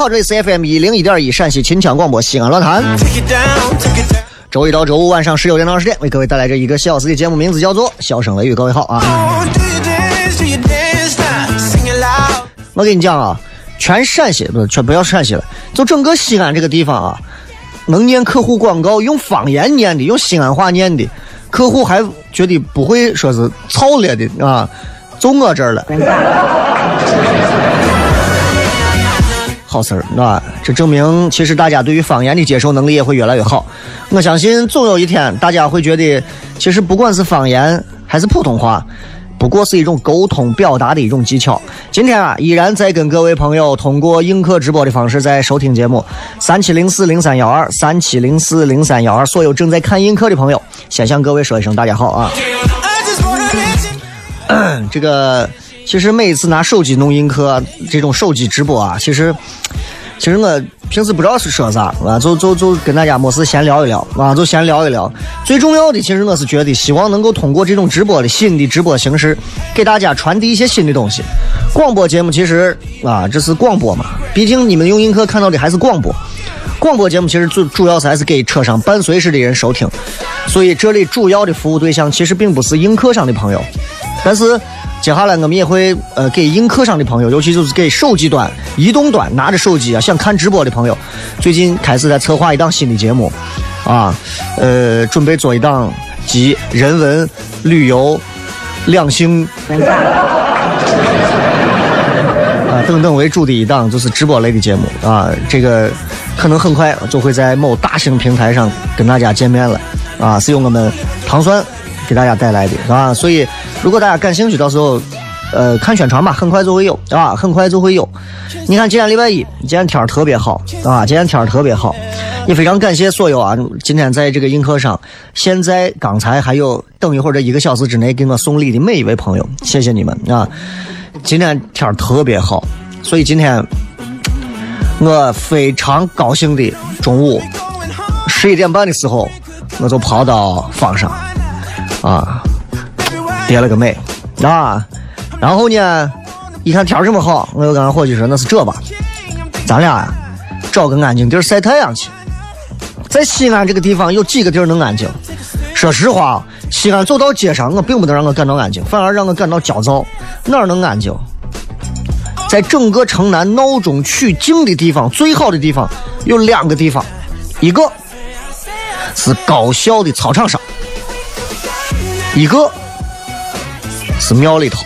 好，这里是 FM 一零一点一陕西秦腔广播西安论坛。周一到周五晚上十九点到二十点，为各位带来这一个小时的节目，名字叫做《笑声雷雨》。各位好啊！我跟你讲啊，全陕西不全不要陕西了，就整个西安这个地方啊，能念客户广告用方言念的，用西安话念的，客户还觉得不会说是操了的啊，就我这儿了。好事儿，啊，这证明其实大家对于方言的接受能力也会越来越好。我相信总有一天，大家会觉得，其实不管是方言还是普通话，不过是一种沟通表达的一种技巧。今天啊，依然在跟各位朋友通过映客直播的方式在收听节目，三七零四零三幺二，三七零四零三幺二。所有正在看映客的朋友，先向各位说一声大家好啊！这个。其实每一次拿手机弄映客这种手机直播啊，其实，其实我平时不知道是说啥啊，就就就跟大家没事闲聊一聊啊，就闲聊一聊。最重要的，其实我是觉得希望能够通过这种直播的新的直播形式，给大家传递一些新的东西。广播节目其实啊，这是广播嘛，毕竟你们用映客看到的还是广播。广播节目其实主主要是还是给车上伴随式的人收听，所以这里主要的服务对象其实并不是映客上的朋友，但是。接下来我们也会呃给映客上的朋友，尤其就是给手机端、移动端拿着手机啊想看直播的朋友，最近开始在策划一档新的节目，啊，呃，准备做一档集人文、旅游、两性 啊等等为主的一档就是直播类的节目啊，这个可能很快就会在某大型平台上跟大家见面了啊，是由我们糖酸给大家带来的，是吧？所以。如果大家感兴趣，到时候，呃，看宣传吧，很快就会有，啊，很快就会有。你看今天礼拜一，今天天儿特别好，啊，今天天儿特别好，也非常感谢所有啊，今天在这个映客上，现在刚才还有等一会儿这一个小时之内给我送礼的每一位朋友，谢谢你们啊！今天天儿特别好，所以今天我非常高兴的中午十一点半的时候，我就跑到坊上，啊。叠了个美，啊，然后呢，一看天这么好，我又跟俺伙计说那是这吧，咱俩呀找个安静地儿晒太阳去。在西安这个地方有几个地儿能安静？说实话，西安走到街上，我并不能让我感到安静，反而让我感到焦躁。哪儿能安静？在整个城南闹中取静的地方，最好的地方有两个地方，一个是高校的操场上，一个。是庙里头，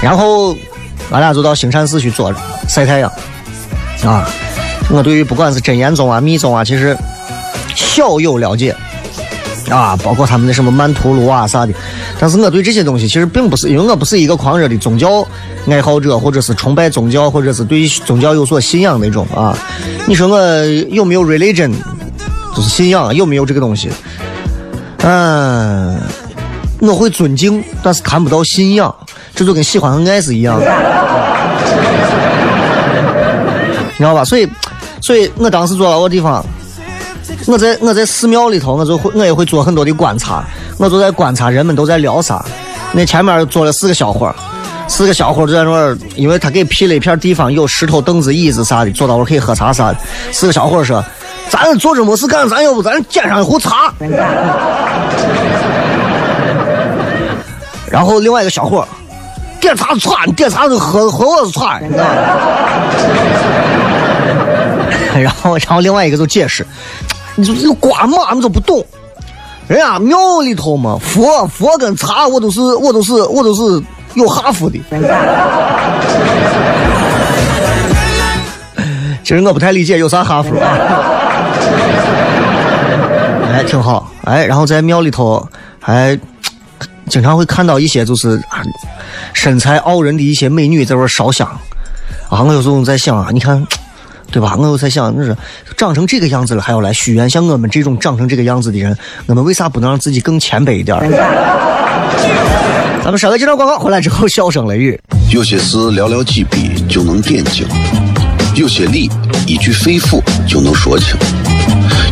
然后俺俩就到兴善寺去坐着晒太阳。啊，我对于不管是真言宗啊、密宗啊，其实小有了解。啊，包括他们的什么曼陀罗啊啥的。但是我对这些东西其实并不是，因为我不是一个狂热的宗教爱好者，或者是崇拜宗教，或者是对宗教有所信仰那种啊。你说我有没有 religion，就是信仰有没有这个东西？嗯，我会尊敬，但是谈不到信仰，这就跟喜欢和爱是一样的，你知道吧？所以，所以我当时坐到个地方。我在我在寺庙里头，我就会我也会做很多的观察，我就在观察人们都在聊啥。那前面坐了四个小伙四个小伙就在那儿，因为他给辟了一片地方，有石头、凳子、椅子啥的，坐到那可以喝茶啥的。四个小伙说：“咱坐着没事干，咱要不咱捡上一壶茶。”然后另外一个小伙点茶茶，你点茶是喝喝我的茶，你知道吗？然后然后另外一个就解释。你就你瓜嘛，你都不懂。人家庙里头嘛，佛佛跟茶，我都是我都是我都是有哈佛的。其实我不太理解有啥哈佛啊。哎，挺好。哎，然后在庙里头还经常会看到一些就是身材傲人的一些美女在那烧香。啊，我有时候在想啊，你看。对吧？我又在想，那是长成这个样子了，还要来许愿。像我们这种长成这个样子的人，我们为啥不能让自己更谦卑一点？咱们稍微接绍广告，回来之后笑声雷雨。有些事寥寥几笔就能点睛，有些理一句肺腑就能说清，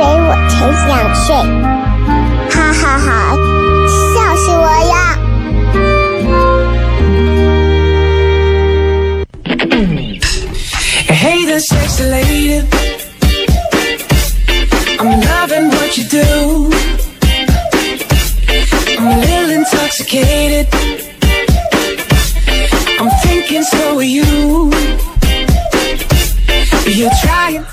为我才想睡。哈哈哈，笑死我呀！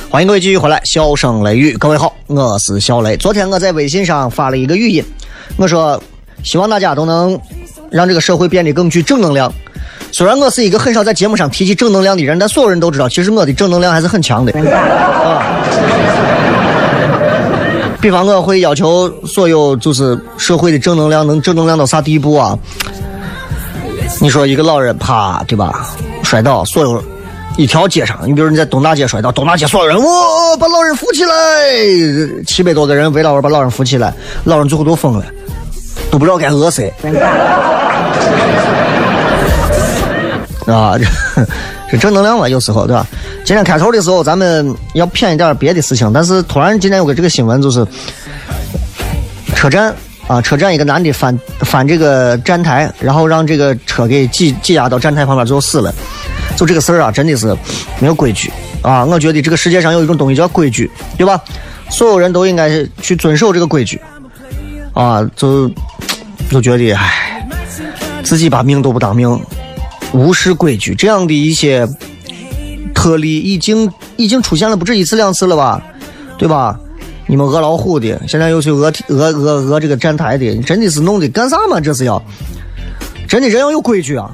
欢迎各位继续回来，笑声雷雨，各位好，我是小雷。昨天我在微信上发了一个语音，我说希望大家都能让这个社会变得更具正能量。虽然我是一个很少在节目上提起正能量的人，但所有人都知道，其实我的正能量还是很强的。啊，比方我会要求所有就是社会的正能量能正能量到啥地步啊？你说一个老人啪，对吧？摔倒，所有一条街上，你比如你在东大街摔倒，东大街所有人哇，把老人扶起来，七百多个人围老人把老人扶起来，老人最后都疯了，都不知道该讹谁。啊，这正能量嘛，有时候对吧？今天开头的时候，咱们要偏一点别的事情，但是突然今天有个这个新闻，就是车站啊，车站一个男的翻翻这个站台，然后让这个车给挤挤压到站台旁边，最后死了。就这个事儿啊，真的是没有规矩啊！我觉得这个世界上有一种东西叫规矩，对吧？所有人都应该去遵守这个规矩啊！就就觉得唉，自己把命都不当命。无视规矩，这样的一些特例已经已经出现了不止一次两次了吧，对吧？你们讹老虎的，现在又去讹讹讹讹这个站台的，真的是弄的干啥嘛？这是要真的人要有规矩啊！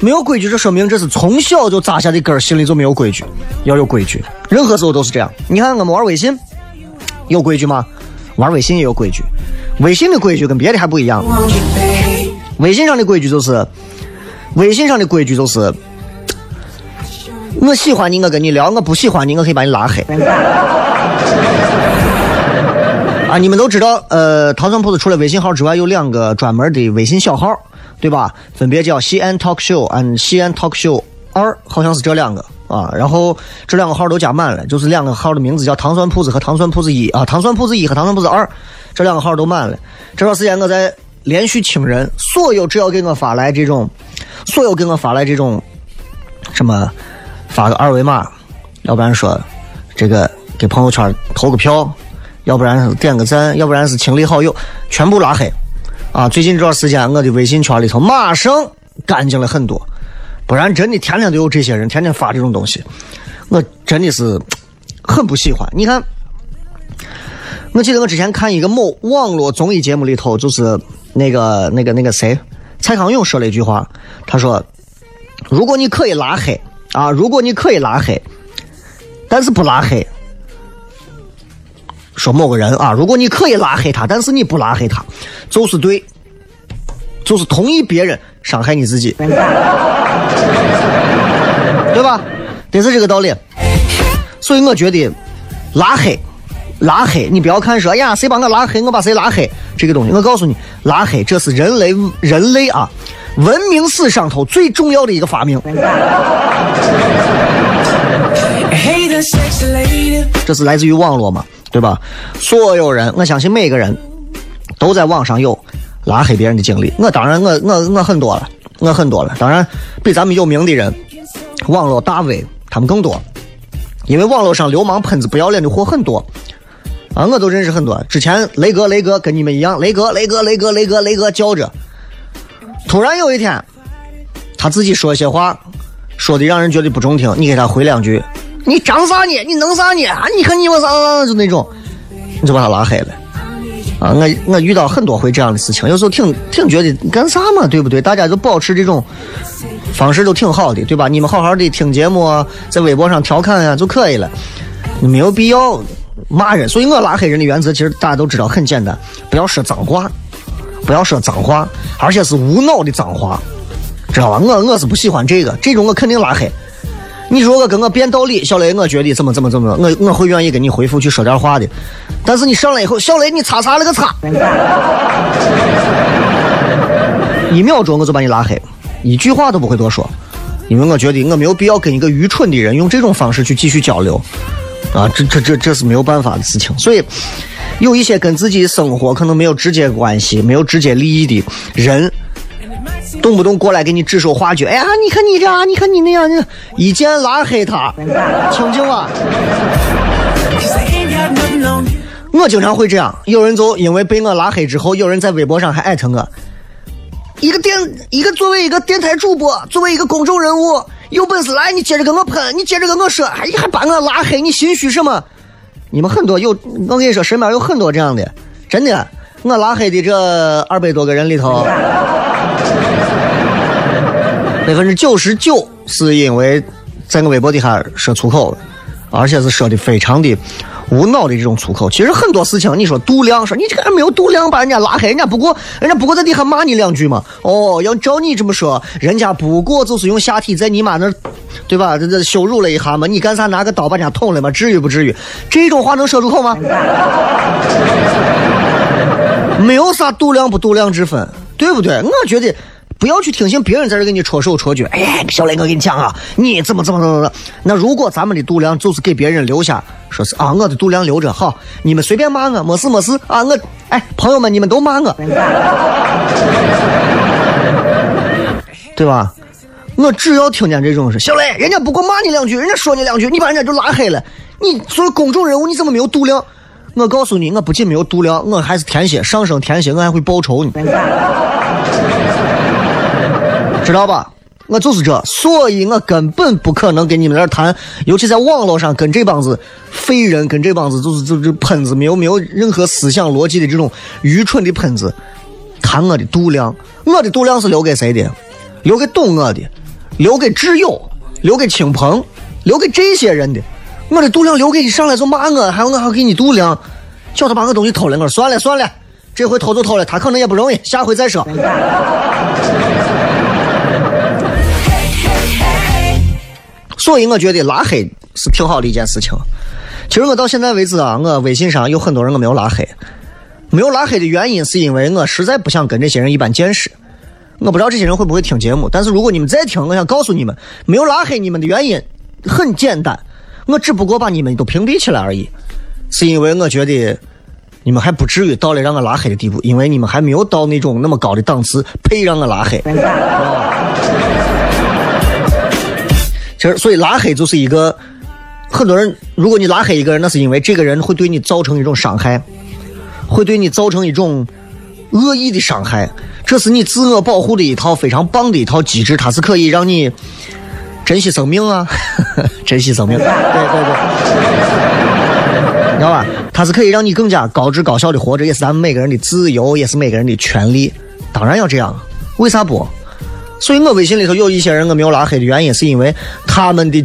没有规矩，这说明这是从小就扎下的根，心里就没有规矩。要有规矩，任何时候都是这样。你看我们玩微信，有规矩吗？玩微信也有规矩，微信的规矩跟别的还不一样。微信上的规矩就是。微信上的规矩就是，我喜欢你，我跟你聊；我不喜欢你，我可以把你拉黑。啊，你们都知道，呃，糖蒜铺子除了微信号之外，有两个专门的微信小号，对吧？分别叫西安 Talk Show 和西安 Talk Show 二，好像是这两个啊。然后这两个号都加满了，就是两个号的名字叫糖蒜铺子和糖蒜铺子一啊，糖蒜铺子一和糖蒜铺子二，这两个号都满了。这段时间我在连续清人，所有只要给我发来这种，所有给我发来这种什么发个二维码，要不然说这个给朋友圈投个票。要不然点个赞，要不然是清理好友，全部拉黑，啊！最近这段时间，我的微信圈里头马上干净了很多，不然真的天天都有这些人天天发这种东西，我真的是很不喜欢。你看，我记得我之前看一个某网络综艺节目里头，就是那个那个那个谁，蔡康永说了一句话，他说：“如果你可以拉黑啊，如果你可以拉黑，但是不拉黑。”说某个人啊，如果你可以拉黑他，但是你不拉黑他，就是对，就是同意别人伤害你自己，对吧？得是这个道理。所以我觉得拉黑，拉黑，你不要看说，哎呀，谁把我拉黑，我把谁拉黑，这个东西，我告诉你，拉黑这是人类人类啊文明史上头最重要的一个发明。这是来自于网络嘛？对吧？所有人，我相信每个人都在网上有拉黑别人的经历。我当然，我我我很多了，我很多了。当然，比咱们有名的人，网络大 V 他们更多，因为网络上流氓喷子不要脸的货很多啊！我都认识很多。之前雷哥，雷哥跟你们一样，雷哥，雷哥，雷哥，雷哥，雷哥叫着。突然有一天，他自己说一些话，说的让人觉得不中听，你给他回两句。你张啥呢？你弄啥呢？啊！你看你我啥啥就那种，你就把他拉黑了。啊，我我遇到很多回这样的事情，有时候挺挺觉得干啥嘛，对不对？大家就保持这种方式都挺好的，对吧？你们好好的听节目啊，在微博上调侃呀就可以了，没有必要骂人。所以我拉黑人的原则其实大家都知道，很简单，不要说脏话，不要说脏话，而且是无脑的脏话，知道吧？我我是不喜欢这个，这种我肯定拉黑。你如果跟我辩道理，小雷，我觉得怎么怎么怎么，我我会愿意跟你回复去说点话的。但是你上来以后，小雷，你擦擦了个擦，一秒钟我就把你拉黑，一句话都不会多说，因为我觉得我没有必要跟一个愚蠢的人用这种方式去继续交流，啊，这这这这是没有办法的事情。所以，有一些跟自己生活可能没有直接关系、没有直接利益的人。动不动过来给你指手画脚，哎呀，你看你这样，你看你那样，你一键拉黑他，清静啊！我经常会这样，有人就因为被我拉黑之后，有人在微博上还艾特我。一个电，一个作为一个电台主播，作为一个公众人物，有本事来，你接着跟我喷，你接着跟我说，哎，你还把我拉黑，你心虚什么？你们很多有，我跟你说，身边有很多这样的，真的，我拉黑的这二百多个人里头。百分之九十九是因为在我微博底下说粗口，而且是说的非常的无脑的这种粗口。其实很多事情，你说度量，说你这个人没有度量，把人家拉黑，人家不过人家不过在底下骂你两句嘛。哦，要照你这么说，人家不过就是用下体在你妈那，对吧？这这羞辱了一下嘛。你干啥拿个刀把人家捅了嘛？至于不至于？这种话能说出口吗？没有啥度量不度量之分，对不对？我觉得。不要去听信别人在这给你戳手戳脚。哎，小雷，我跟你讲啊，你怎么怎么怎么怎么？那如果咱们的度量就是给别人留下，说是啊，我的度量留着好，你们随便骂我，没事没事啊。我哎，朋友们，你们都骂我，对吧？我只要听见这种事，小雷，人家不过骂你两句，人家说你两句，你把人家就拉黑了。你作为公众人物，你怎么没有度量？我告诉你，我不仅没有度量，我还是天蝎，上升天蝎，我还会报仇呢。知道吧？我就是这，所以我根本不可能跟你们那谈，尤其在网络上跟这帮子废人，跟这帮子就是就是喷子，没有没有任何思想逻辑的这种愚蠢的喷子谈我的度量。我的度量是留给谁的？留给懂我的，留给挚友，留给亲朋，留给这些人的。我的度量留给你上来就骂我，还有我还给你度量，叫他把我东西偷了。我说算了算了，这回偷就偷了，他可能也不容易，下回再说。所以我觉得拉黑是挺好的一件事情，其实我到现在为止啊，我微信上有很多人我没有拉黑，没有拉黑的原因是因为我实在不想跟这些人一般见识。我不知道这些人会不会听节目，但是如果你们在听，我想告诉你们，没有拉黑你们的原因很简单，我只不过把你们都屏蔽起来而已，是因为我觉得你们还不至于到了让我拉黑的地步，因为你们还没有到那种那么高的档次配让我拉黑。所以拉黑就是一个很多人，如果你拉黑一个人，那是因为这个人会对你造成一种伤害，会对你造成一种恶意的伤害。这是你自我保护的一套非常棒的一套机制，它是可以让你珍惜生命啊，珍惜生命。对对对，你知道吧？它是可以让你更加高质高效的活着，也是咱们每个人的自由，也是每个人的权利。当然要这样，为啥不？所以我微信里头有一些人我没有拉黑的原因，是因为他们的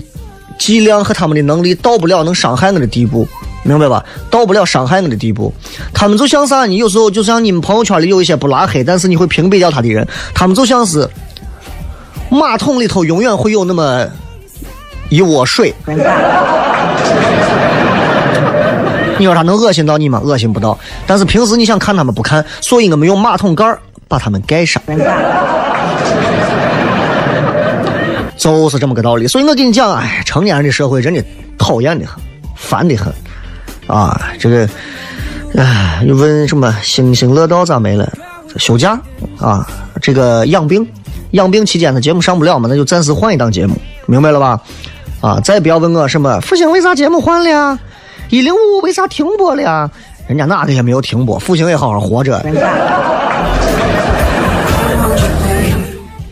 剂量和他们的能力到不了能伤害我的地步，明白吧？到不了伤害我的地步。他们就像啥？你有时候就像你们朋友圈里有一些不拉黑，但是你会屏蔽掉他的人，他们就像是马桶里头永远会有那么一窝水。你说他能恶心到你吗？恶心不到。但是平时你想看他们不看，所以我们用马桶盖把他们盖上。就是这么个道理，所以我跟你讲，哎，成年人的社会真的讨厌的很，烦的很，啊，这个，哎，又问什么星星乐道咋没了？休假啊，这个养病，养病期间的节目上不了嘛，那就暂时换一档节目，明白了吧？啊，再不要问我什么复兴为啥节目换了，呀？一零五五为啥停播了呀？人家哪个也没有停播，复兴也好好活着。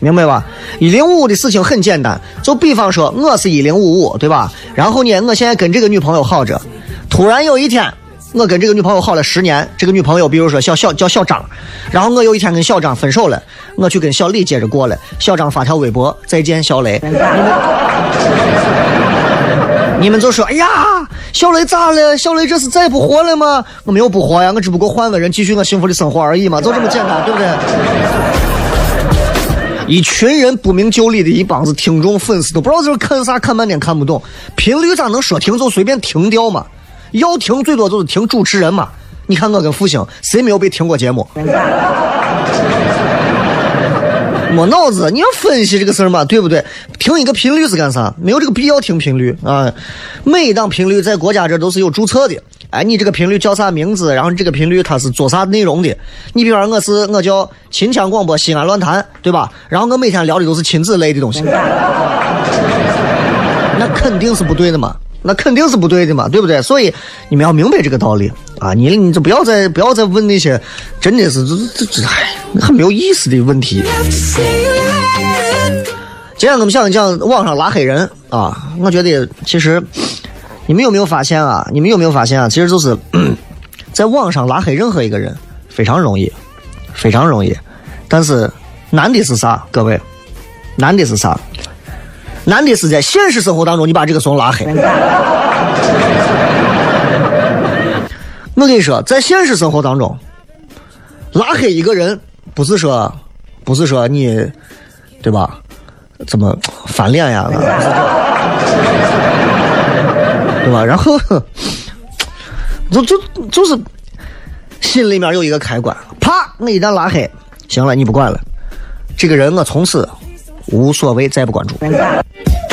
明白吧？一零五五的事情很简单，就比方说我是一零五五，对吧？然后呢，我现在跟这个女朋友好着，突然有一天，我跟这个女朋友好了十年，这个女朋友比如说小小叫小张，然后我有一天跟小张分手了，我去跟小李接着过了，小张发条微博再见小雷，你们 你们就说哎呀，小雷咋了？小雷这是再不活了吗？我没有不活呀，我只不过换个人继续我幸福的生活而已嘛，就这么简单，对不对？一群人不明就里的一帮子听众粉丝都不知道这看啥，看半天看不懂。频率咋能说停就随便停掉嘛？要停最多就是停主持人嘛。你看我跟复兴谁没有被停过节目？没脑子，你要分析这个事儿嘛，对不对？听一个频率是干啥？没有这个必要听频率啊。每一档频率在国家这都是有注册的。哎，你这个频率叫啥名字？然后这个频率它是做啥内容的？你比方我是我叫秦腔广播西安论坛，对吧？然后我每天聊的都是亲子类的东西，那肯定是不对的嘛，那肯定是不对的嘛，对不对？所以你们要明白这个道理啊！你你就不要再不要再问那些真的是这这这哎很没有意思的问题。今天我们讲讲网上拉黑人啊，我觉得其实。你们有没有发现啊？你们有没有发现啊？其实就是在网上拉黑任何一个人非常容易，非常容易。但是难的是啥？各位，难的是啥？难的是在现实生活当中你把这个怂拉黑。我跟你说，在现实生活当中，拉黑一个人不是说，不是说你，对吧？怎么翻脸呀？对吧？然后，就就就是心里面有一个开关，啪！我一旦拉黑，行了，你不管了。这个人我从此无所谓，再不关注。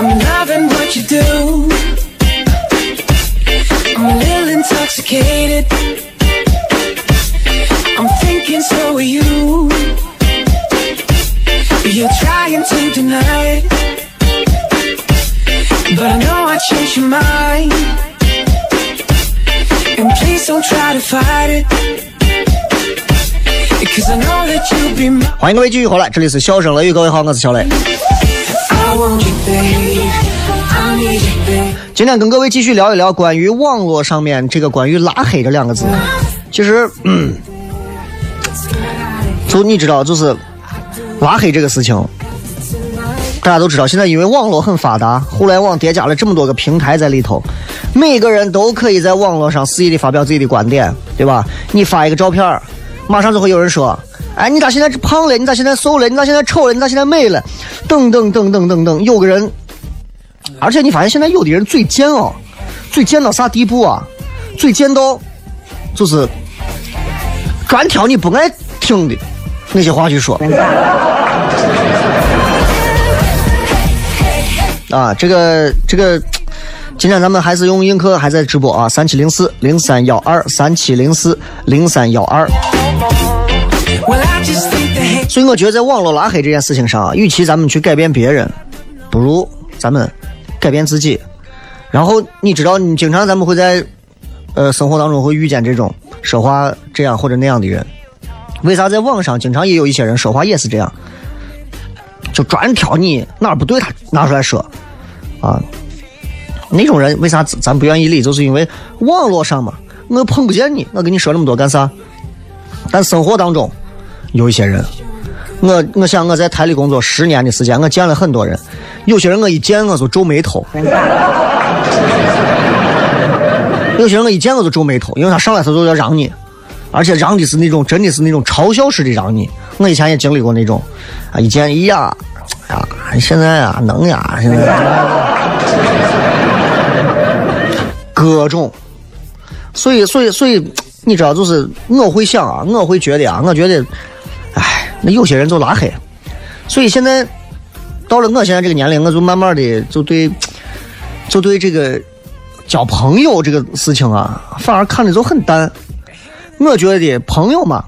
I'm loving what you do. I'm a little intoxicated. I'm thinking so are you. You're trying to deny it. But I know I changed your mind. And please don't try to fight it. Cause I know that you'll be mine. 欢迎各位继续回来，这里是笑声雷雨，各位好，我是小雷。 I want you, babe. 今天跟各位继续聊一聊关于网络上面这个关于拉黑这两个字。其实，嗯，就你知道，就是拉黑这个事情，大家都知道，现在因为网络很发达，互联网叠加了这么多个平台在里头，每个人都可以在网络上肆意的发表自己的观点，对吧？你发一个照片，马上就会有人说。哎，你咋现在胖了？你咋现在瘦了？你咋现在丑了？你咋现在美了？等等等等等等，有个人而且你发现现在有的人嘴贱哦，嘴贱到啥地步啊？嘴贱到就是专挑你不爱听的那些话去说。啊，这个这个，今天咱们还是用映客还在直播啊，三七零四零三幺二三七零四零三幺二。所以我觉得在网络拉黑这件事情上啊，与其咱们去改变别人，不如咱们改变自己。然后你知道，你经常咱们会在呃生活当中会遇见这种说话这样或者那样的人。为啥在网上经常也有一些人说话也是这样，就专挑你哪儿不对，他拿出来说啊。那种人为啥咱不愿意理？就是因为网络上嘛，我碰不见你，我跟你说那么多干啥？但生活当中有一些人，我我想我在台里工作十年的时间，我见了很多人，有些人我一见我就皱眉头，有些人我一见我就皱眉头，因为他上来他就要让你，而且让的是那种真的是那种嘲笑式的让你。我以前也经历过那种，啊，一见一呀，呀，现在啊能呀，现在各种，所以所以所以你知道，就是我会想啊，我会觉得啊，我觉得，哎，那有些人就拉黑，所以现在到了我现在这个年龄，我就慢慢的就对，就对这个交朋友这个事情啊，反而看的就很淡。我觉得朋友嘛，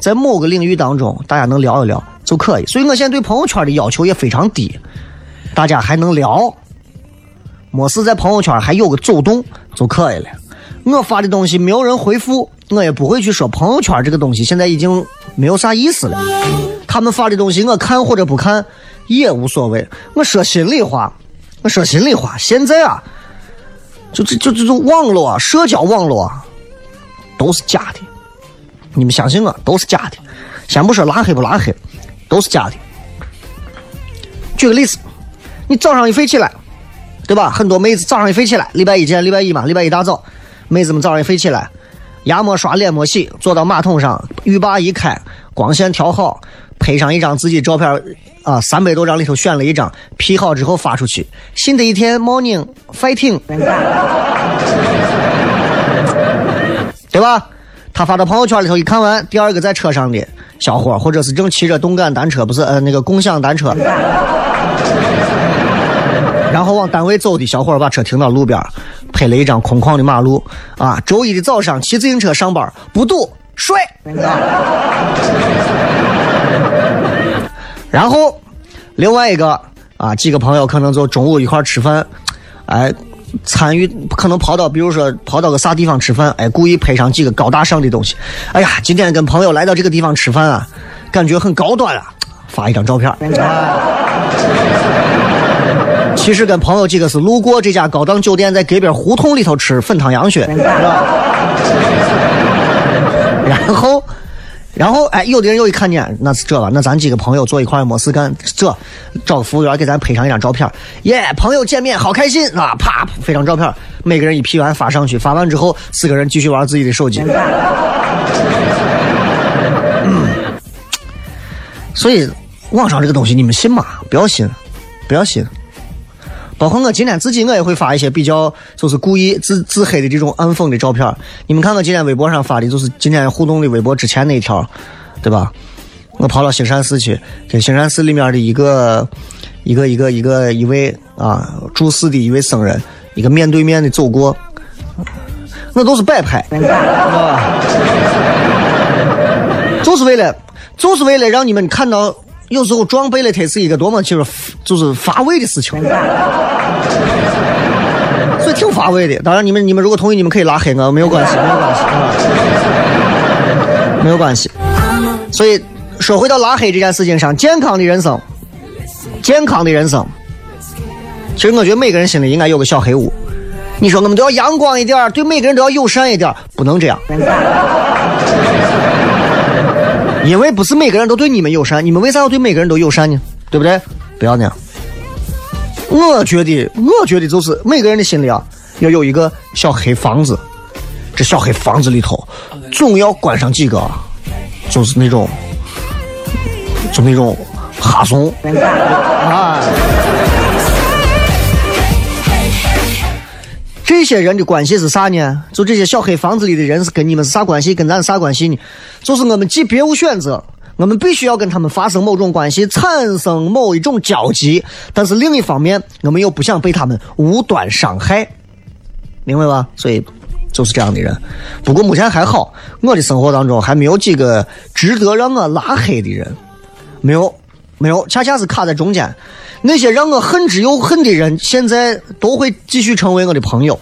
在某个领域当中，大家能聊一聊就可以。所以我现在对朋友圈的要求也非常低，大家还能聊，没事在朋友圈还有个走动就可以了。我发的东西没有人回复，我也不会去说朋友圈这个东西现在已经没有啥意思了。他们发的东西我看或者不看也无所谓。我说心里话，我说心里话，现在啊，就这就这种网络啊，社交网络啊，都是假的。你们相信我，都是假的。先不说拉黑不拉黑，都是假的。举个例子，你早上一飞起来，对吧？很多妹子早上一飞起来，礼拜一见礼拜一嘛，礼拜一大早，妹子们早上一飞起来，牙没刷，脸没洗，坐到马桶上，浴霸一开，光线调好，拍上一张自己照片啊，三百多张里头选了一张，P 好之后发出去。新的一天，morning fighting，对吧？他发到朋友圈里头一看完，第二个在车上的小伙，或者是正骑着动感单车，不是呃那个共享单车，然后往单位走的小伙把车停到路边，拍了一张空旷的马路啊。周一的早上骑自行车上班不堵睡。然后另外一个啊，几个朋友可能就中午一块吃饭，哎。参与可能跑到，比如说跑到个啥地方吃饭，哎，故意拍上几个高大上的东西。哎呀，今天跟朋友来到这个地方吃饭啊，感觉很高端啊，发一张照片。其实跟朋友几个是路过这家高档酒店，在隔壁胡同里头吃粉汤羊血，然后。然后，哎，有的人又一看见，那是这吧？那咱几个朋友坐一块儿没事干，这找个服务员给咱拍上一张照片，耶！朋友见面好开心啊！啪，拍张照片，每个人一 P 完发上去，发完之后，四个人继续玩自己的手机。嗯所以网上这个东西你们信吗？不要信，不要信。包括我今天自己我也会发一些比较就是故意自自黑的这种暗讽的照片。你们看我今天微博上发的，就是今天互动的微博之前那一条，对吧？我跑到兴善寺去，跟兴善寺里面的一个一个一个一个一位啊住寺的一位僧人，一个面对面的走过，那都是摆拍，啊，就是为了就是为了让你们看到，有时候装备了它是一个多么就是就是乏味的事情，所以挺乏味的。当然，你们你们如果同意，你们可以拉黑我，没有关系，没有关系，没有关系。所以。说回到拉黑这件事情上，健康的人生，健康的人生，其实我觉得每个人心里应该有个小黑屋。你说我们都要阳光一点，对每个人都要友善一点，不能这样。因为不是每个人都对你们友善，你们为啥要对每个人都友善呢？对不对？不要那样。我觉得，我觉得就是每个人的心里啊，要有一个小黑房子，这小黑房子里头总要关上几个，就是那种。就那种哈怂啊，这些人的关系是啥呢？就这些小黑房子里的人是跟你们是啥关系？跟咱啥关系呢？就是我们既别无选择，我们必须要跟他们发生某种关系，产生某一种交集。但是另一方面，我们又不想被他们无端伤害，明白吧？所以就是这样的人。不过目前还好，我的生活当中还没有几个值得让我拉黑的人。没有，没有，恰恰是卡在中间。那些让我恨之又恨的人，现在都会继续成为我的朋友。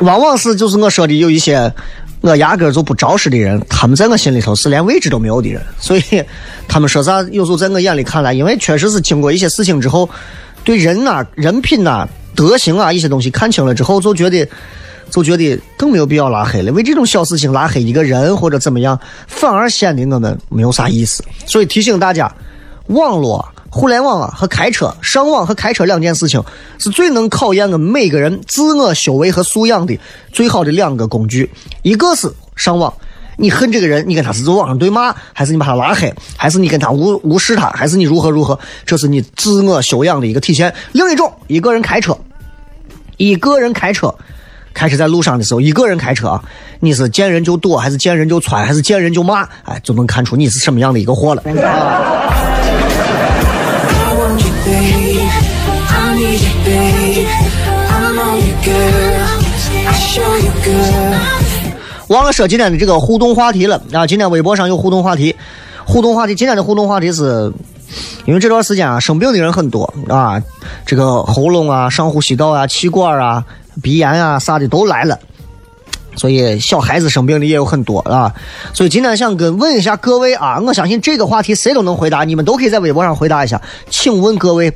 往往是就是我说的有一些我压根就不招识的人，他们在我心里头是连位置都没有的人。所以他们说啥，有时候在我眼里看来，因为确实是经过一些事情之后，对人呐、人品呐、德行啊一些东西看清了之后，就觉得。就觉得更没有必要拉黑了，为这种小事情拉黑一个人或者怎么样，反而显得我们没有啥意思。所以提醒大家，网络、互联网啊和开车、上网和开车两件事情，是最能考验我们每个人自我修为和素养的最好的两个工具。一个是上网，你恨这个人，你跟他是在网上对骂，还是你把他拉黑，还是你跟他无无视他，还是你如何如何，这是你自我修养的一个体现。另一种，一个人开车，一个人开车。开车在路上的时候，一个人开车啊，你是见人就躲，还是见人就窜，还是见人就骂？哎，就能看出你是什么样的一个货了。忘了说今天的这个互动话题了啊！今天微博上有互动话题，互动话题今天的互动话题是，因为这段时间啊，生病的人很多啊，这个喉咙啊、上呼吸道啊、气管啊。鼻炎啊啥的都来了，所以小孩子生病的也有很多啊。所以今天想跟问一下各位啊，我相信这个话题谁都能回答，你们都可以在微博上回答一下。请问各位，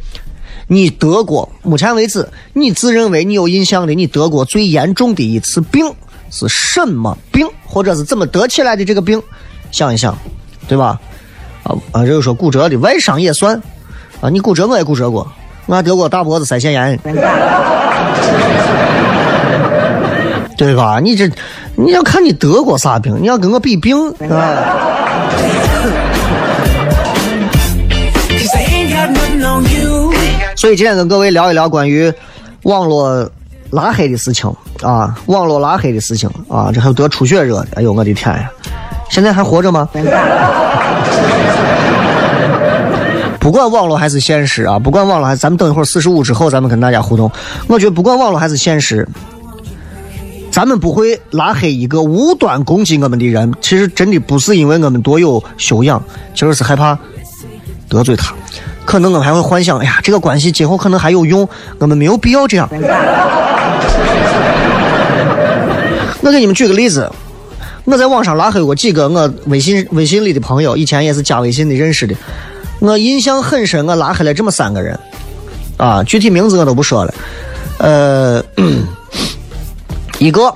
你得过目前为止你自认为你有印象的你得过最严重的一次病是什么病，或者是怎么得起来的这个病？想一想，对吧？啊啊，这个说骨折的外伤也算啊，你骨折我也骨折过，我还得过大脖子腮腺炎。对吧？你这，你要看你得过啥病，你要跟我比病啊。所以今天跟各位聊一聊关于网络拉黑的事情啊，网络拉黑的事情啊，这还有得出血热的，哎呦我的天呀！现在还活着吗？不管网络还是现实啊，不管网络还是，咱们等一会儿四十五之后，咱们跟大家互动。我觉得不管网络还是现实。咱们不会拉黑一个无端攻击我们的人，其实真的不是因为我们多有修养，其实是害怕得罪他。可能我们还会幻想，哎呀，这个关系今后可能还有用，我们没有必要这样。我给你们举个例子，我在网上拉黑过几个我微信微信里的朋友，以前也是加微信的认识的，我印象很深，我拉黑了这么三个人，啊，具体名字我都不说了，呃。一个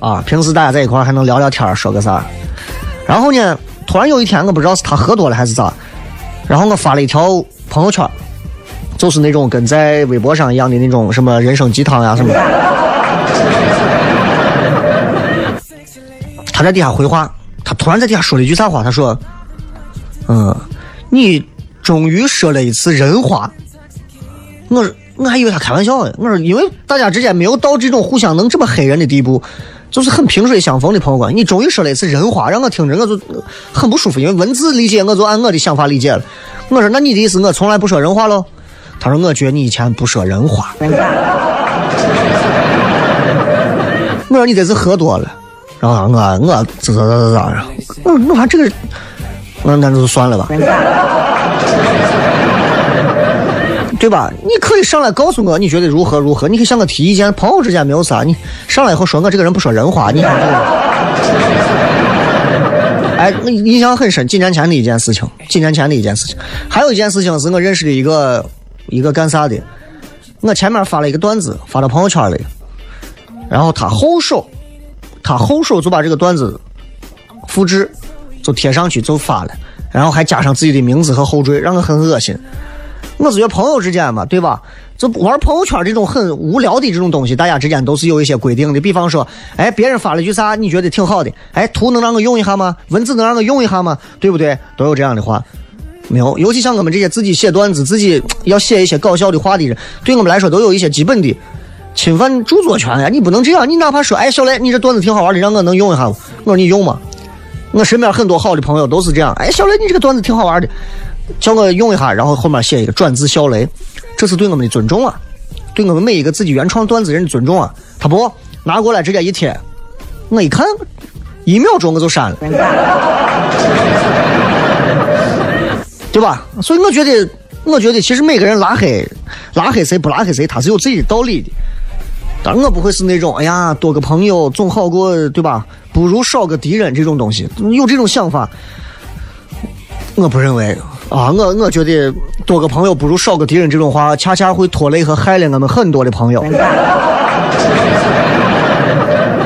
啊，平时大家在一块还能聊聊天说个啥。然后呢，突然有一天，我不知道是他喝多了还是咋，然后我发了一条朋友圈，就是那种跟在微博上一样的那种什么人生鸡汤呀什么的。他在底下回话，他突然在底下说了一句啥话？他说：“嗯，你终于说了一次人话。”我说我还以为他开玩笑呢。我说因为大家之间没有到这种互相能这么黑人的地步，就是很萍水相逢的朋友关系。你终于说了一次人话，让我听着我就很不舒服，因为文字理解我就按我的想法理解了。我说那你的意思我从来不说人话喽？他说我觉得你以前不说人话。我说你这是喝多了。然后我我咋咋咋咋咋，我我看这个，那那就算了吧，对吧？你可以上来告诉我你觉得如何如何，你可以向我提意见。朋友之间没有啥，你上来以后说我这个人不说人话，你看这个。哎，我印象很深，几年前的一件事情，几年前的一件事情。还有一件事情是我认识的一个一个干啥的，我前面发了一个段子发到朋友圈里，然后他后手。他后手就把这个段子复制，就贴上去就发了，然后还加上自己的名字和后缀，让我很恶心。我是觉得朋友之间嘛，对吧？就玩朋友圈这种很无聊的这种东西，大家之间都是有一些规定的。比方说，哎，别人发了句啥，你觉得挺好的，哎，图能让我用一下吗？文字能让我用一下吗？对不对？都有这样的话，没有。尤其像我们这些自己写段子、自己要写一些搞笑的话的人，对我们来说都有一些基本的。侵犯著作权呀！你不能这样，你哪怕说，哎，小雷，你这段子挺好玩的，让我能用一下不？我说你用吗。我身边很多好的朋友都是这样，哎，小雷，你这个段子挺好玩的，叫我用一下，然后后面写一个转自小雷，这是对我们的尊重啊，对我们每一个自己原创段子人的尊重啊。他不拿过来直接一贴，我一看，一秒钟我就删了，对吧？所以我觉得，我觉得其实每个人拉黑，拉黑谁不拉黑谁，他是有自己的道理的。当然，我不会是那种，哎呀，多个朋友总好过，对吧？不如少个敌人这种东西，有这种想法，我不认为啊。我我觉得多个朋友不如少个敌人这种话，恰恰会拖累和害了我们很多的朋友。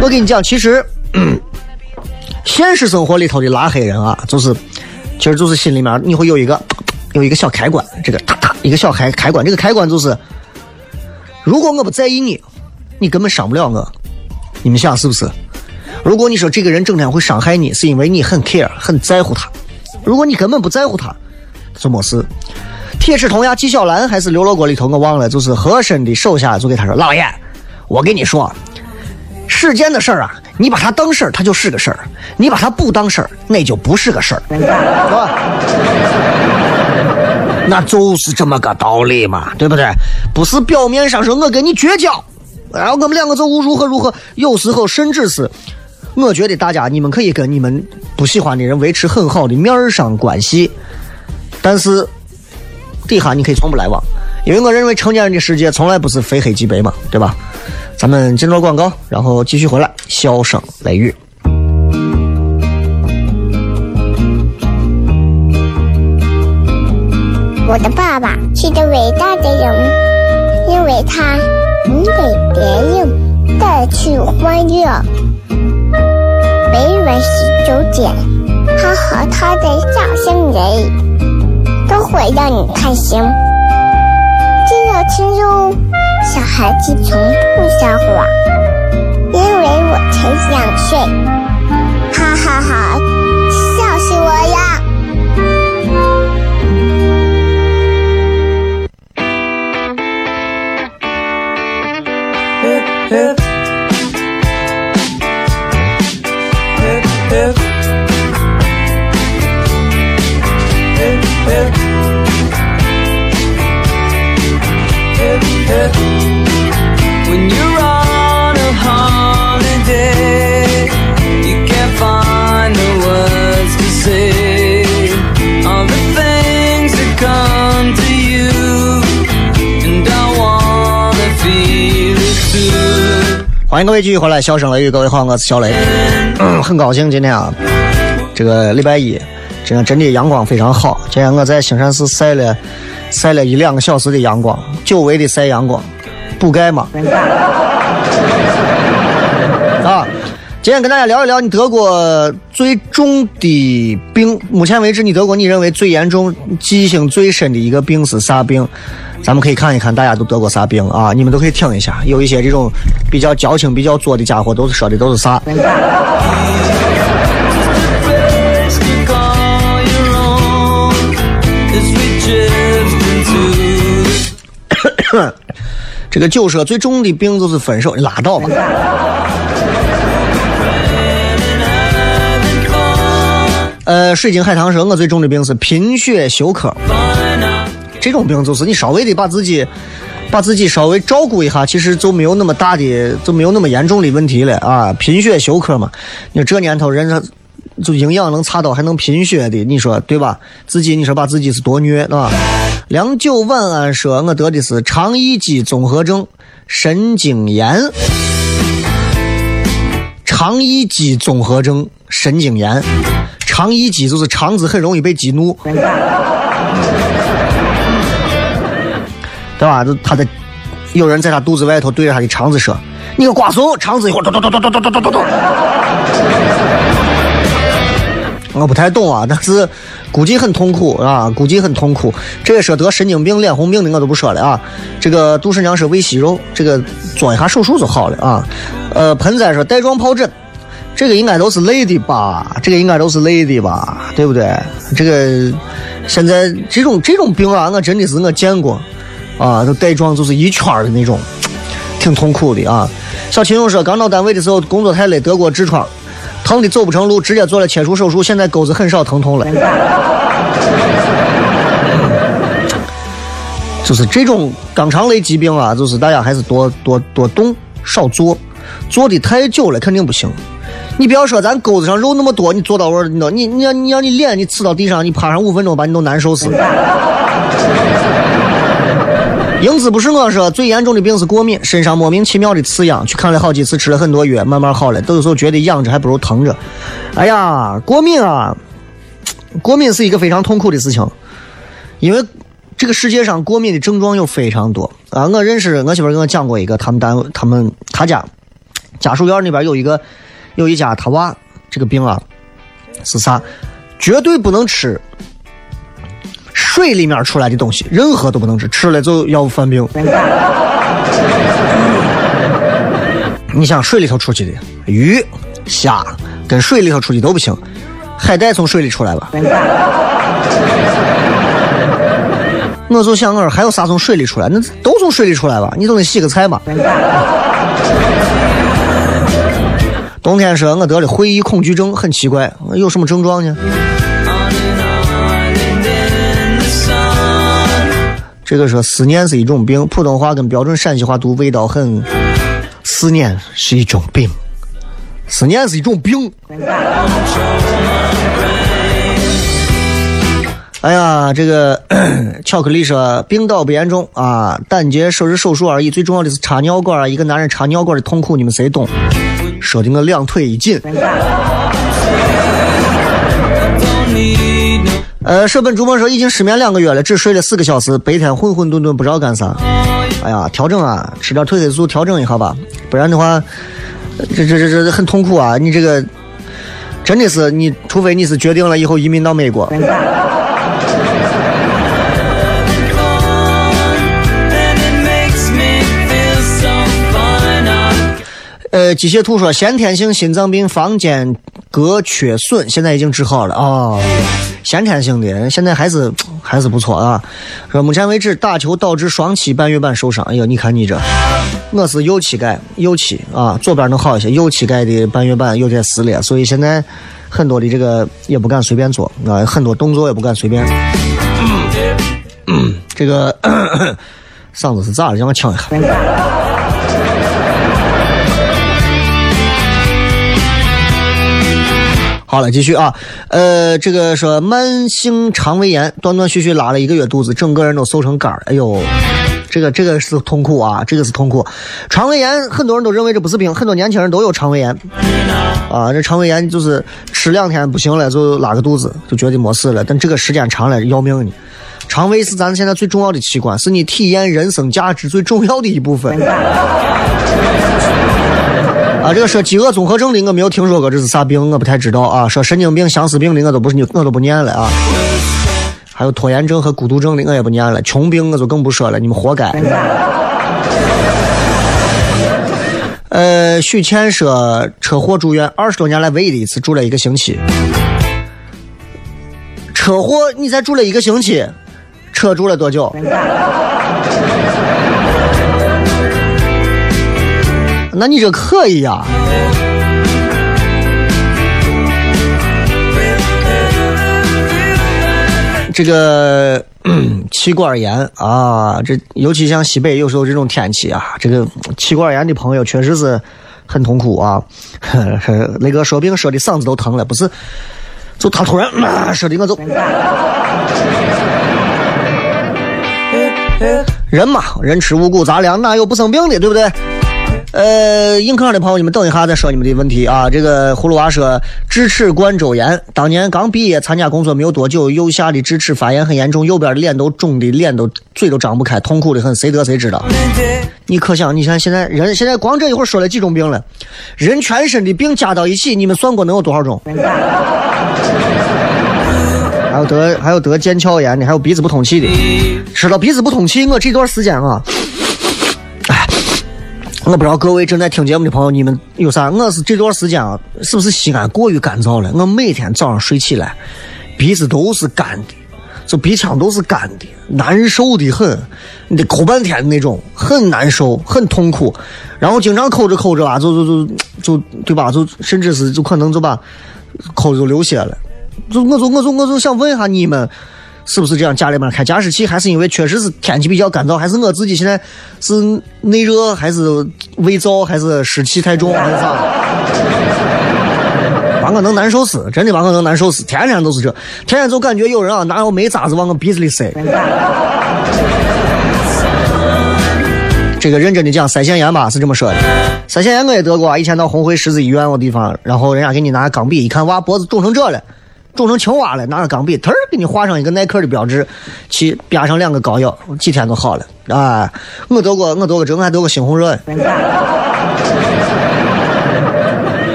我跟你讲，其实现实生活里头的拉黑人啊，就是，其实就是心里面你会有一个有一个小开关，这个哒哒一个小开开关，这个开关就是，如果我不在意你。你根本伤不了我，你们想是不是？如果你说这个人整天会伤害你，是因为你很 care 很在乎他；如果你根本不在乎他，就没事。铁齿铜牙纪晓岚还是刘罗锅里头我忘了，就是和珅的手下就给他说：“老爷，我跟你说，世间的事儿啊，你把它当事儿，它就是个事儿；你把它不当事儿，那就不是个事儿，是吧？那就是这么个道理嘛，对不对？不是表面上说我跟你绝交。”然后我们两个就如何如何，有时候甚至是，我觉得大家你们可以跟你们不喜欢的人维持很好的面上关系，但是底下你可以从不来往，因为我认为成年人的世界从来不是非黑即白嘛，对吧？咱们进入广告，然后继续回来，笑声雷雨。我的爸爸是个伟大的人，因为他。能给别人带去欢乐，每晚十九点，他和他的笑声人，都会让你开心。记得听哟，小孩子从不撒谎，因为我才两岁。哈哈哈，笑死我了！欢迎各位继续回来，笑声雷雨，各位好，我是小雷，很高兴今天啊，这个礼拜一，今天真的阳光非常好。今天我在兴善寺晒了晒了一两个小时的阳光，久违的晒阳光，补钙嘛。啊，今天跟大家聊一聊你得过最重的病目前为止你得过你认为最严重记性最深的一个病是啥病咱们可以看一看大家都得过啥病啊你们都可以听一下有一些这种比较矫情比较作的家伙都是说的都是啥 这个酒舍最重的病就是分手拉倒吧。呃，水晶海棠说，我最重的病是贫血休克。这种病就是你稍微的把自己，把自己稍微照顾一下，其实就没有那么大的，就没有那么严重的问题了啊。贫血休克嘛，你说这年头人他就营养能差到还能贫血的，你说对吧？自己你说把自己是多虐啊？良久晚安说，我得的是肠易激综合症，神经炎。肠易激综合症，神经炎。肠易激就是肠子很容易被激怒，对吧？就他的有人在他肚子外头对着他的肠子说：“你个瓜怂！”肠子一会儿咚咚咚咚咚咚咚咚咚。我不太懂啊，但是估计很痛苦啊，估计很痛苦。这个说得神经病、脸红病的我都不说了啊。这个杜十娘说胃息肉，这个做一下手术就好了啊。呃，盆栽说带状疱疹。这个应该都是累的吧？这个应该都是累的吧？对不对？这个现在这种这种病啊，我真的是我见过啊，都带状就是一圈的那种，挺痛苦的啊。小秦勇说，刚到单位的时候工作太累，得过痔疮，疼的走不成路，直接做了切除手术，现在沟子很少疼痛了。就是这种肛肠类疾病啊，就是大家还是多多多动少做，做的太久了肯定不行。你不要说咱钩子上肉那么多，你坐到位儿，你你你你要你脸你呲到地上，你趴上五分钟，把你都难受死。英子不是我说，最严重的病是过敏，身上莫名其妙的刺痒，去看了好几次，吃了很多药，慢慢好了。都有时候觉得痒着还不如疼着。哎呀，过敏啊，过敏是一个非常痛苦的事情，因为这个世界上过敏的症状有非常多啊。我认识我媳妇跟我讲过一个，他们单位他们他家家属院那边有一个。有一家他娃这个病啊，是啥？绝对不能吃水里面出来的东西，任何都不能吃，吃了就要犯病。你想水里头出去的鱼、虾，跟水里头出去都不行。海带从水里出来吧？我就想，我说还有啥从水里出来？那都从水里出来吧？你总得洗个菜吧？冬天说，我得了会议恐惧症，很奇怪，有什么症状呢？这个说思念是一种病，普通话跟标准陕西话读味道很。思念是一种病，思念是一种病。哎呀，这个 巧克力说病倒不严重啊，胆结石是手术而已，最重要的是插尿管啊，一个男人插尿管的痛苦，你们谁懂？说的我两腿一紧。呃，舍本逐末说已经失眠两个月了，只睡了四个小时，白天混混沌沌不知道干啥。哎呀，调整啊，吃点褪黑素调整一下吧，不然的话，这这这这很痛苦啊！你这个真的是你，除非你是决定了以后移民到美国。呃，机械兔说先天性心脏病房间隔缺损，现在已经治好了啊。先天性的，现在还是还是不错啊。说目前为止打球导致双膝半月板受伤，哎呀，你看你这，我是右膝盖，右膝啊，左边能好一些，右膝盖的半月板有点撕裂，所以现在很多的这个也不敢随便做啊，很多动作也不敢随便。这个 嗓子是咋了？让我呛一下。好了，继续啊，呃，这个说慢性肠胃炎，断断续续拉了一个月肚子，整个人都瘦成杆儿，哎呦，这个这个是痛苦啊，这个是痛苦。肠胃炎很多人都认为这不是病，很多年轻人都有肠胃炎，啊，这肠胃炎就是吃两天不行了就拉个肚子，就觉得没事了，但这个时间长了要命呢。肠胃是咱现在最重要的器官，是你体验人生价值最重要的一部分。啊，这个说饥饿综合症的我没有听说过，这是啥病？我不太知道啊。说神经病、相思病的我都不是，我都不念了啊。还有拖延症和孤独症的我也不念了。穷病我就更不说了，你们活该。呃，许倩说车祸住院，二十多年来唯一的一次住了一个星期。车祸你才住了一个星期，车住了多久？那你这可以呀、这个嗯气管炎啊，这尤其像西北有时候这种天气啊，这个气管炎的朋友确实是很痛苦啊。那个说病说的嗓子都疼了，不是？就他突然、啊、说的我就。人嘛，人吃五谷杂粮，哪有不生病的，对不对？呃，硬壳的朋友，你们等一下再说你们的问题啊。这个葫芦娃说，智齿冠周炎，当年刚毕业参加工作没有多久，右下的智齿发炎很严重，右边的脸都肿的，脸都嘴都张不开，痛苦的很，谁得谁知道。你可想，你看现在人现在光这一会儿说了几种病了，人全身的病加到一起，你们算过能有多少种？还有得还有得腱鞘炎的，还有鼻子不通气的。说到鼻子不通气，我这段时间啊，哎，我不知道各位正在听节目的朋友，你们有啥？我是这段时间啊，是不是西安过于干燥了？我每天早上睡起来，鼻子都是干的，就鼻腔都是干的，难受的很，你得抠半天的那种，很难受，很痛苦。然后经常抠着抠着吧，就就就就对吧？就甚至是就可能就把抠着就流血了。就我就我就我就想问一下你们，是不是这样？家里面开加湿器，还是因为确实是天气比较干燥，还是我自己现在是内热，还是胃燥，还是湿气太重，还是啥？把我能难受死，真的把我能难受死，天天都是这，天天就感觉有人啊拿个煤渣子往我鼻子里塞。这个认真的讲，腮腺炎吧是这么说的。腮腺炎我也得过，以前到红会十字医院我地方，然后人家给你拿钢笔，一看哇脖子肿成这了，肿成青蛙了，拿着钢笔，嘚儿给你画上一个耐克的标志，去边上两个膏药，几天就好了。啊，我得过，我得过这，我还得过猩红热。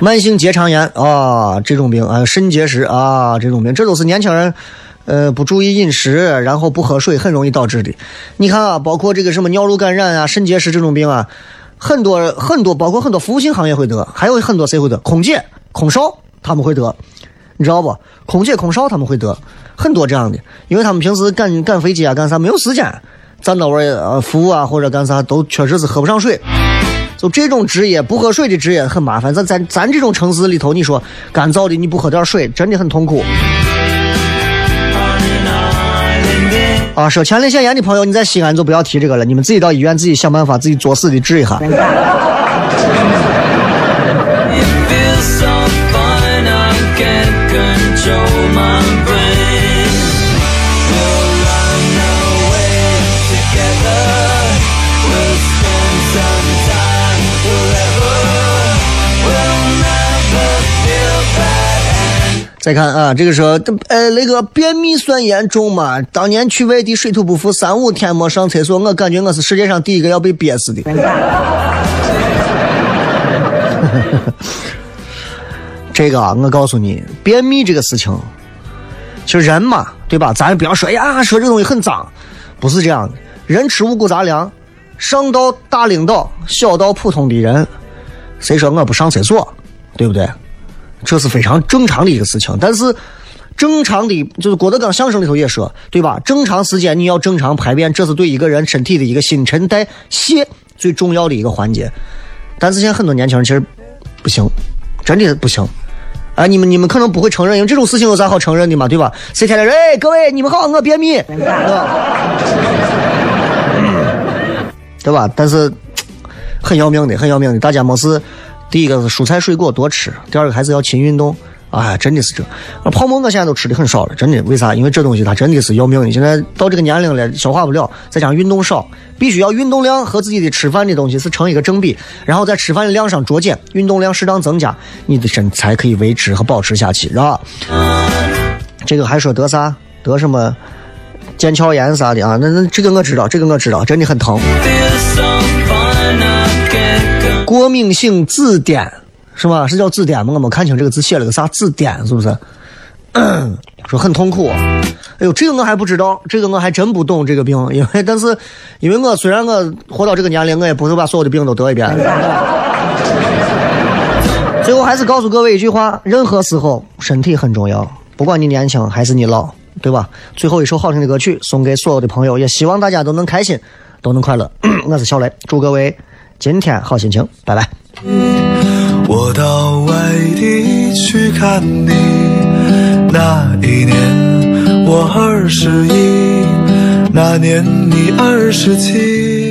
慢性结肠炎啊，这种病啊，肾结石啊，这种病，这都是年轻人。呃，不注意饮食，然后不喝水，很容易导致的。你看啊，包括这个什么尿路感染啊、肾结石这种病啊，很多很多，包括很多服务性行业会得，还有很多谁会得？空姐、空少他们会得，你知道不？空姐、空少他们会得，很多这样的，因为他们平时赶赶飞机啊，干啥没有时间站到位呃服务啊或者干啥，都确实是喝不上水。就这种职业，不喝水的职业很麻烦。咱咱咱这种城市里头，你说干燥的，你不喝点水，真的很痛苦。啊，说前列腺炎的朋友，你在西安就不要提这个了，你们自己到医院自己想办法，自己作死的治一下。再看啊，这个时候，呃，那个便秘算严重吗？当年去外地水土不服，三五天没上厕所，我感觉我是世界上第一个要被憋死的。这个，我告诉你，便秘这个事情，就人嘛，对吧？咱不要说哎呀，说这东西很脏，不是这样的。人吃五谷杂粮，上到大领导，小到普通的人，谁说我不上厕所，对不对？这是非常正常的一个事情。但是，正常的就是郭德纲相声里头也说，对吧？正常时间你要正常排便，这是对一个人身体的一个新陈代谢最重要的一个环节。但是现在很多年轻人其实不行，真的不行。啊，你们你们可能不会承认，因为这种事情有啥好承认的嘛，对吧？谁天天说，哎，各位你们好，我便秘，对吧？对吧？但是很要命的，很要命的。大家没事，第一个是蔬菜水果多吃，第二个还是要勤运动。哎，真的是这。泡馍我现在都吃的很少了，真的。为啥？因为这东西它真的是要命的。现在到这个年龄了，消化不了，再加上运动少，必须要运动量和自己的吃饭的东西是成一个正比，然后在吃饭的量上酌减，运动量适当增加，你的身材可以维持和保持下去，是吧？这个还说得啥？得什么腱鞘炎啥的啊？那那这个我知道，这个我知道，真的很疼。过敏性紫癜是吧？是叫紫癜吗？我没看清这个字写了个啥紫癜，是不是？说很痛苦。哎呦，这个我还不知道，这个我还真不懂这个病，因为但是因为我虽然我活到这个年龄，我也不是把所有的病都得一遍。最后还是告诉各位一句话：任何时候身体很重要，不管你年轻还是你老，对吧？最后一首好听的歌曲送给所有的朋友，也希望大家都能开心，都能快乐。我是小雷，祝各位今天好心情，拜拜。我到外地去看你，那一年我二十一，那年你二十七。